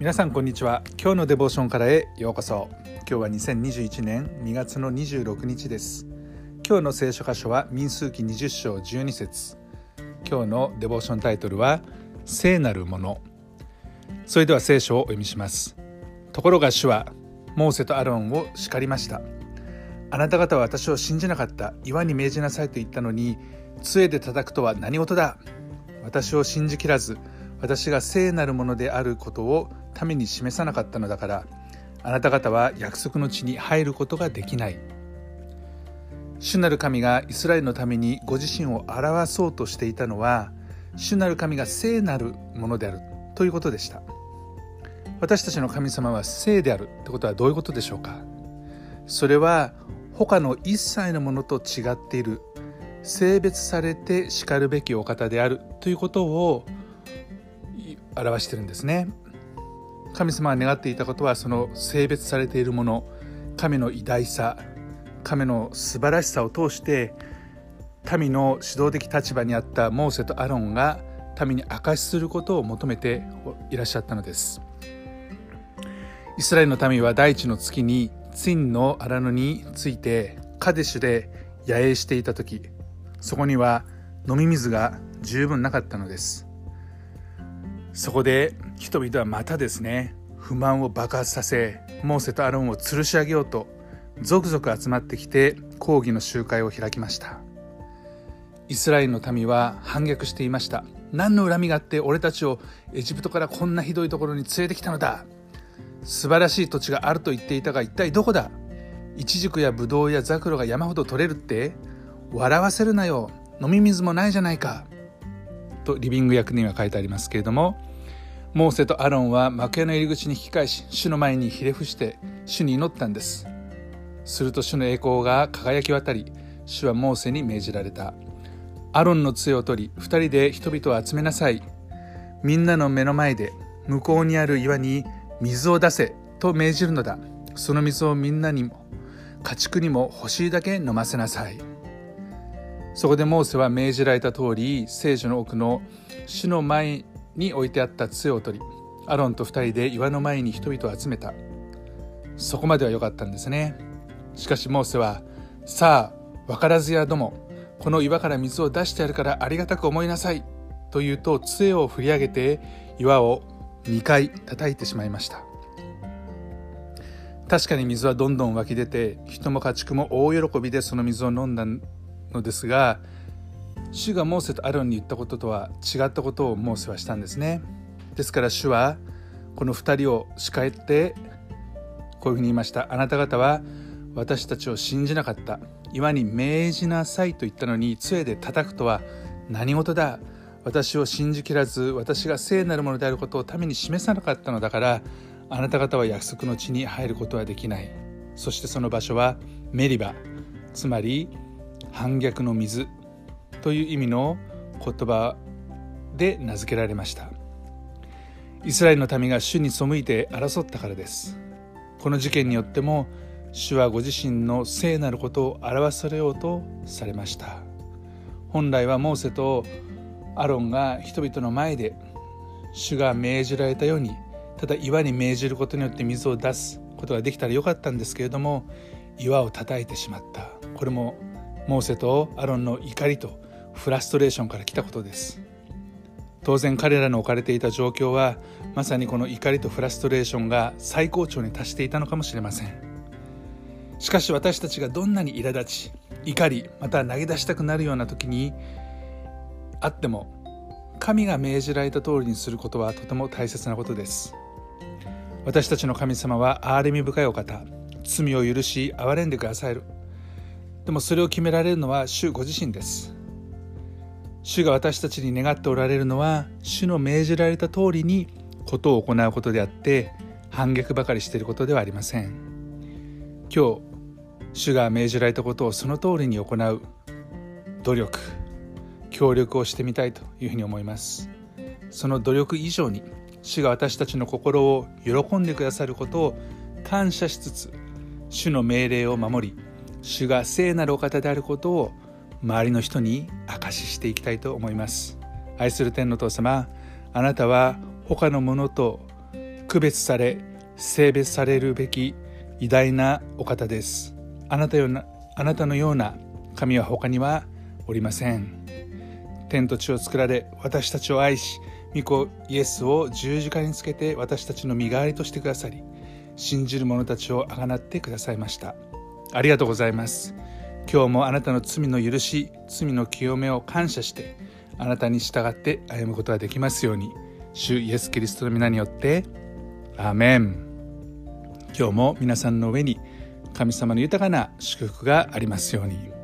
皆さんこんにちは。今日のデボーションからへようこそ。今日は2021年2月の26日です。今日の聖書箇所は民数記20章12節。今日のデボーションタイトルは聖なるもの。それでは聖書をお読みします。ところが主はモーセとアロンを叱りました。あなた方は私を信じなかった。岩に命じなさいと言ったのに杖で叩くとは何事だ。私を信じきらず私が聖なるものであることを民に示さなかったのだからあなた方は約束の地に入ることができない。主なる神がイスラエルのためにご自身を表そうとしていたのは主なる神が聖なるものであるということでした。私たちの神様は聖である。ってことはどういうことでしょうか？それは他の一切のものと違っている。性別されてしかるべきお方であるということを表してるんですね。神様が願っていたことはその性別されているもの神の偉大さ神の素晴らしさを通して民の指導的立場にあったモーセとアロンが民に証しすることを求めていらっしゃったのです。イスラエルの民は第一の月にツインの荒野についてカデシュで野営していた時そこには飲み水が十分なかったのです。そこで人々はまたですね不満を爆発させモーセとアロンを吊るし上げようと続々集まってきて抗議の集会を開きました。イスラエルの民は反逆していました。何の恨みがあって俺たちをエジプトからこんなひどいところに連れてきたのだ。素晴らしい土地があると言っていたが一体どこだ？イチジクやブドウやザクロが山ほど取れるって？笑わせるなよ。飲み水もないじゃないか。とリビング役には書いてありますけれどもモーセとアロンは幕屋の入り口に引き返し主の前にひれ伏して主に祈ったんです。すると主の栄光が輝き渡り主はモーセに命じられた。アロンの杖を取り二人で人々を集めなさい。みんなの目の前で向こうにある岩に水を出せと命じるのだ。その水をみんなにも家畜にも欲しいだけ飲ませなさい。そこでモーセは命じられた通り聖女の奥の主の前に置いてあった杖を取りアロンと二人で岩の前に人々を集めた。そこまでは良かったんですね。しかしモーセは「さあ分からずやどもこの岩から水を出してやるからありがたく思いなさい」と言うと杖を振り上げて岩を2回叩いてしまいました。確かに水はどんどん湧き出て人も家畜も大喜びでその水を飲んだのですが主がモーセとアロンに言ったこととは違ったことをモーセはしたんですね。ですから主はこの2人を叱ってこういうふうに言いました。あなた方は私たちを信じなかった。岩に命じなさいと言ったのに杖で叩くとは何事だ。私を信じきらず私が聖なるものであることを民に示さなかったのだからあなた方は約束の地に入ることはできない。そしてその場所はメリバ。つまり反逆の水という意味の言葉で名付けられました。イスラエルの民が主に背いて争ったからです。この事件によっても主はご自身の聖なることを表されようとされました。本来はモーセとアロンが人々の前で主が命じられたようにただ岩に命じることによって水を出すことができたらよかったんですけれども岩を叩いてしまった。これもモーセとアロンの怒りとフラストレーションから来たことです。当然彼らの置かれていた状況はまさにこの怒りとフラストレーションが最高潮に達していたのかもしれません。しかし私たちがどんなに苛立ち怒りまた投げ出したくなるような時にあっても神が命じられた通りにすることはとても大切なことです。私たちの神様は憐れみ深いお方。罪を許し憐れんでくださる。でもそれを決められるのは主ご自身です。主が私たちに願っておられるのは主の命じられた通りにことを行うことであって反逆ばかりしていることではありません。今日主が命じられたことをその通りに行う努力協力をしてみたいというふうに思います。その努力以上に主が私たちの心を喜んでくださることを感謝しつつ主の命令を守り主が聖なるお方であることを周りの人に証ししていきたいと思います。愛する天の父様あなたは他のものと区別され性別されるべき偉大なお方です。あなたようなあなたのような神は他にはおりません。天と地を作られ私たちを愛し御子イエスを十字架につけて私たちの身代わりとしてくださり信じる者たちをあがなってくださいました。ありがとうございます今日もあなたの罪の許し罪の清めを感謝してあなたに従って歩むことができますように主イエス・キリストの皆によってアーメン今日も皆さんの上に神様の豊かな祝福がありますように。